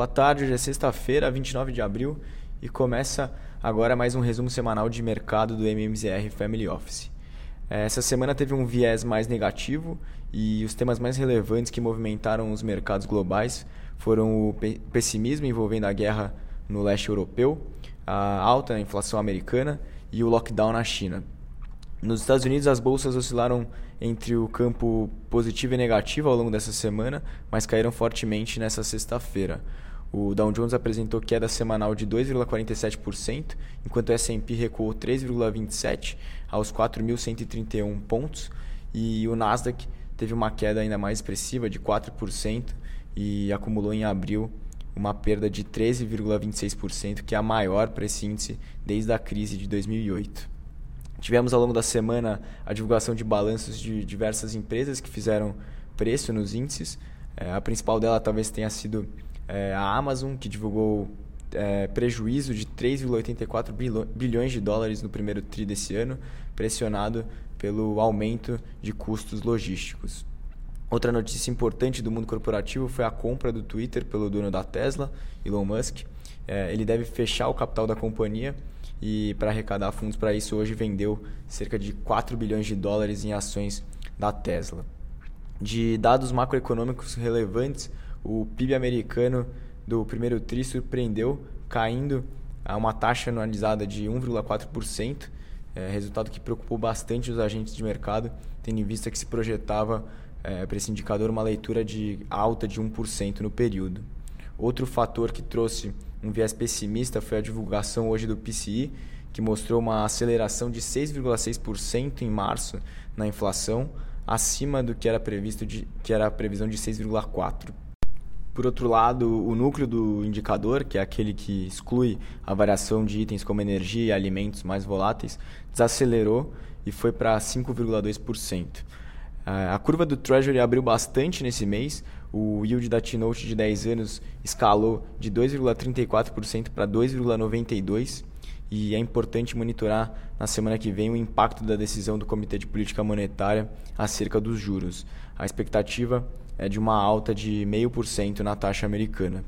Boa tarde, hoje é sexta-feira, 29 de abril, e começa agora mais um resumo semanal de mercado do MMZR Family Office. É, essa semana teve um viés mais negativo e os temas mais relevantes que movimentaram os mercados globais foram o pessimismo envolvendo a guerra no leste europeu, a alta inflação americana e o lockdown na China. Nos Estados Unidos, as bolsas oscilaram entre o campo positivo e negativo ao longo dessa semana, mas caíram fortemente nessa sexta-feira. O Dow Jones apresentou queda semanal de 2,47%, enquanto o S&P recuou 3,27% aos 4.131 pontos, e o Nasdaq teve uma queda ainda mais expressiva de 4% e acumulou em abril uma perda de 13,26%, que é a maior para esse índice desde a crise de 2008. Tivemos ao longo da semana a divulgação de balanços de diversas empresas que fizeram preço nos índices. É, a principal dela talvez tenha sido é, a Amazon, que divulgou é, prejuízo de 3,84 bilhões de dólares no primeiro TRI desse ano, pressionado pelo aumento de custos logísticos. Outra notícia importante do mundo corporativo foi a compra do Twitter pelo dono da Tesla, Elon Musk. É, ele deve fechar o capital da companhia e para arrecadar fundos para isso hoje vendeu cerca de 4 bilhões de dólares em ações da Tesla. De dados macroeconômicos relevantes, o PIB americano do primeiro tri surpreendeu, caindo a uma taxa anualizada de 1,4%, é, resultado que preocupou bastante os agentes de mercado, tendo em vista que se projetava é, para esse indicador uma leitura de alta de 1% no período. Outro fator que trouxe um viés pessimista foi a divulgação hoje do PCI, que mostrou uma aceleração de 6,6% em março na inflação, acima do que era previsto de, que era a previsão de 6,4%. Por outro lado, o núcleo do indicador, que é aquele que exclui a variação de itens como energia e alimentos mais voláteis, desacelerou e foi para 5,2%. A curva do Treasury abriu bastante nesse mês, o yield da T-Note de 10 anos escalou de 2,34% para 2,92%. E é importante monitorar na semana que vem o impacto da decisão do Comitê de Política Monetária acerca dos juros. A expectativa é de uma alta de 0,5% na taxa americana.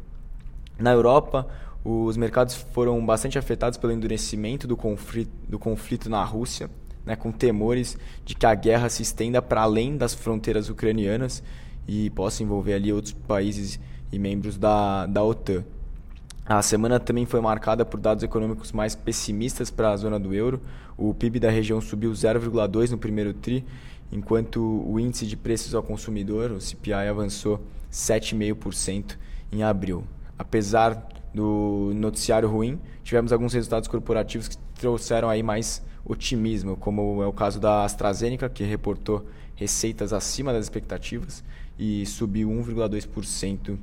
Na Europa, os mercados foram bastante afetados pelo endurecimento do conflito, do conflito na Rússia, né, com temores de que a guerra se estenda para além das fronteiras ucranianas e possa envolver ali outros países e membros da, da OTAN. A semana também foi marcada por dados econômicos mais pessimistas para a zona do euro. O PIB da região subiu 0,2 no primeiro tri, enquanto o índice de preços ao consumidor, o CPI, avançou 7,5% em abril. Apesar do noticiário ruim, tivemos alguns resultados corporativos que trouxeram aí mais otimismo, como é o caso da AstraZeneca, que reportou receitas acima das expectativas e subiu 1,2%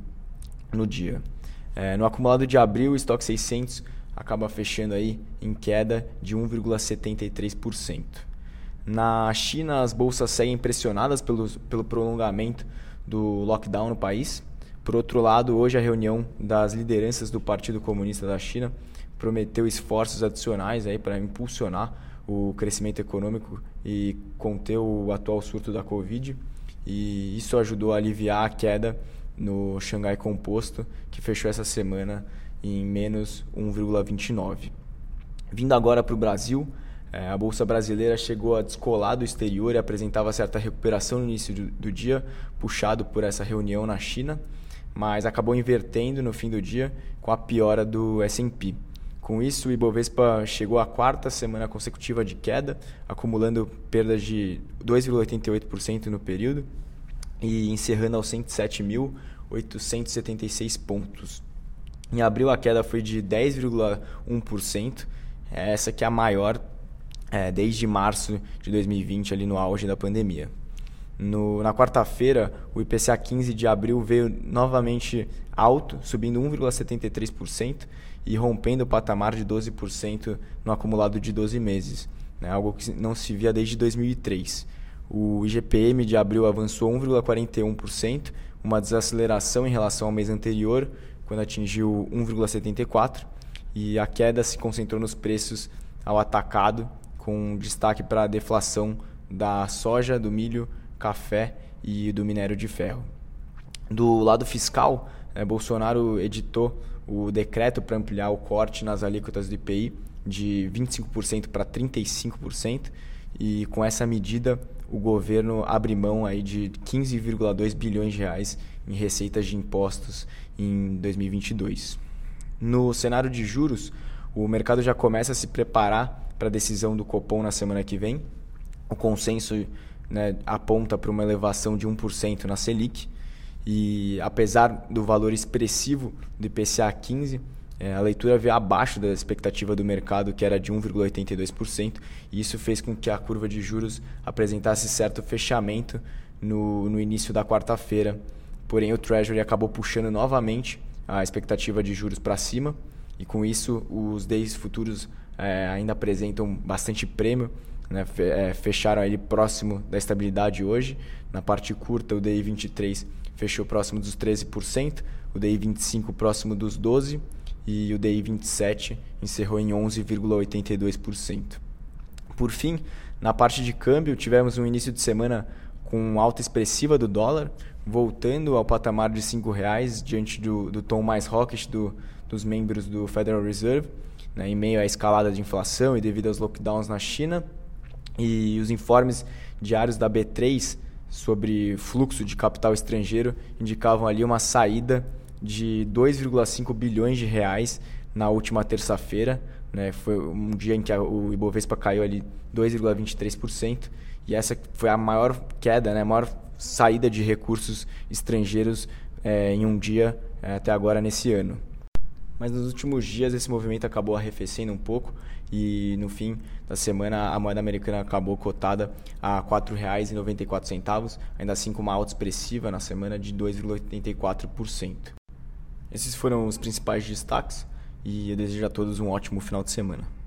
no dia. É, no acumulado de abril, o estoque 600 acaba fechando aí em queda de 1,73%. Na China, as bolsas seguem pressionadas pelo, pelo prolongamento do lockdown no país. Por outro lado, hoje a reunião das lideranças do Partido Comunista da China prometeu esforços adicionais aí para impulsionar o crescimento econômico e conter o atual surto da Covid. E isso ajudou a aliviar a queda no Xangai Composto, que fechou essa semana em menos 1,29. Vindo agora para o Brasil, eh, a Bolsa Brasileira chegou a descolar do exterior e apresentava certa recuperação no início do dia, puxado por essa reunião na China, mas acabou invertendo no fim do dia com a piora do S&P. Com isso, o Ibovespa chegou à quarta semana consecutiva de queda, acumulando perdas de 2,88% no período e encerrando aos 107.876 pontos. Em abril, a queda foi de 10,1%, essa que é a maior é, desde março de 2020, ali no auge da pandemia. No, na quarta-feira, o IPCA 15 de abril veio novamente alto, subindo 1,73% e rompendo o patamar de 12% no acumulado de 12 meses, né, algo que não se via desde 2003. O IGPM de abril avançou 1,41%, uma desaceleração em relação ao mês anterior, quando atingiu 1,74%, e a queda se concentrou nos preços ao atacado, com destaque para a deflação da soja, do milho, café e do minério de ferro. Do lado fiscal, é, Bolsonaro editou o decreto para ampliar o corte nas alíquotas do IPI de 25% para 35% e com essa medida o governo abre mão aí de 15,2 bilhões de reais em receitas de impostos em 2022. No cenário de juros, o mercado já começa a se preparar para a decisão do Copom na semana que vem. O consenso né, aponta para uma elevação de 1% na Selic. E apesar do valor expressivo do IPCA 15, é, a leitura veio abaixo da expectativa do mercado, que era de 1,82%, e isso fez com que a curva de juros apresentasse certo fechamento no, no início da quarta-feira. Porém, o Treasury acabou puxando novamente a expectativa de juros para cima, e com isso os DEIs futuros é, ainda apresentam bastante prêmio, né? É, fecharam ali próximo da estabilidade hoje. Na parte curta, o DI 23 fechou próximo dos 13%, o DI 25 próximo dos 12% e o DI 27 encerrou em 11,82%. Por fim, na parte de câmbio, tivemos um início de semana com alta expressiva do dólar, voltando ao patamar de R$ reais diante do, do tom mais hawkish do, dos membros do Federal Reserve, né, em meio à escalada de inflação e devido aos lockdowns na China. E os informes diários da B3 sobre fluxo de capital estrangeiro indicavam ali uma saída de 2,5 bilhões de reais na última terça-feira. Né? Foi um dia em que o Ibovespa caiu ali 2,23% e essa foi a maior queda, né? a maior saída de recursos estrangeiros é, em um dia é, até agora nesse ano. Mas nos últimos dias esse movimento acabou arrefecendo um pouco e no fim da semana a moeda americana acabou cotada a R$ 4,94, ainda assim com uma alta expressiva na semana de 2,84%. Esses foram os principais destaques e eu desejo a todos um ótimo final de semana.